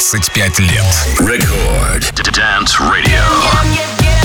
25 лет. Record Dance Radio.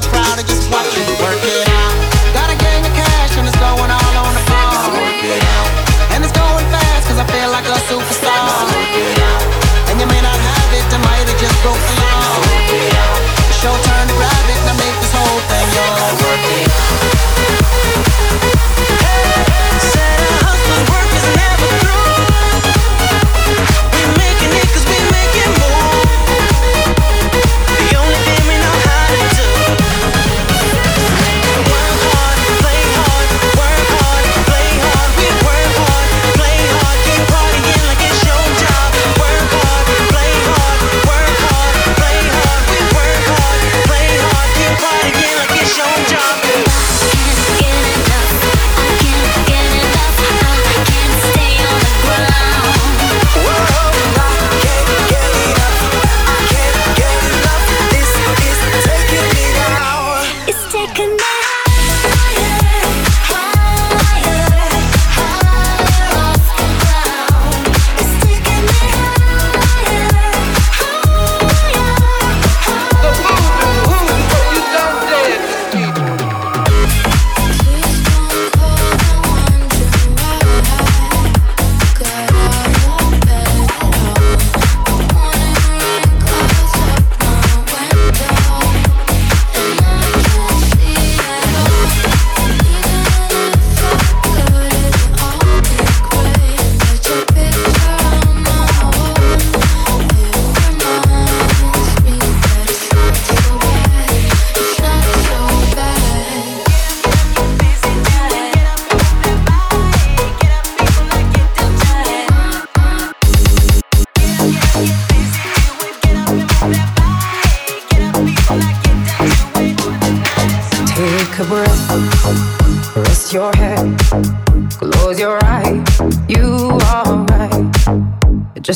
club crowd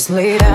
Just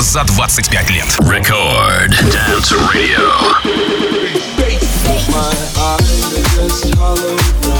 за 25 лет. Record Dance Radio. No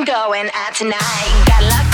I'm going out tonight. Got locked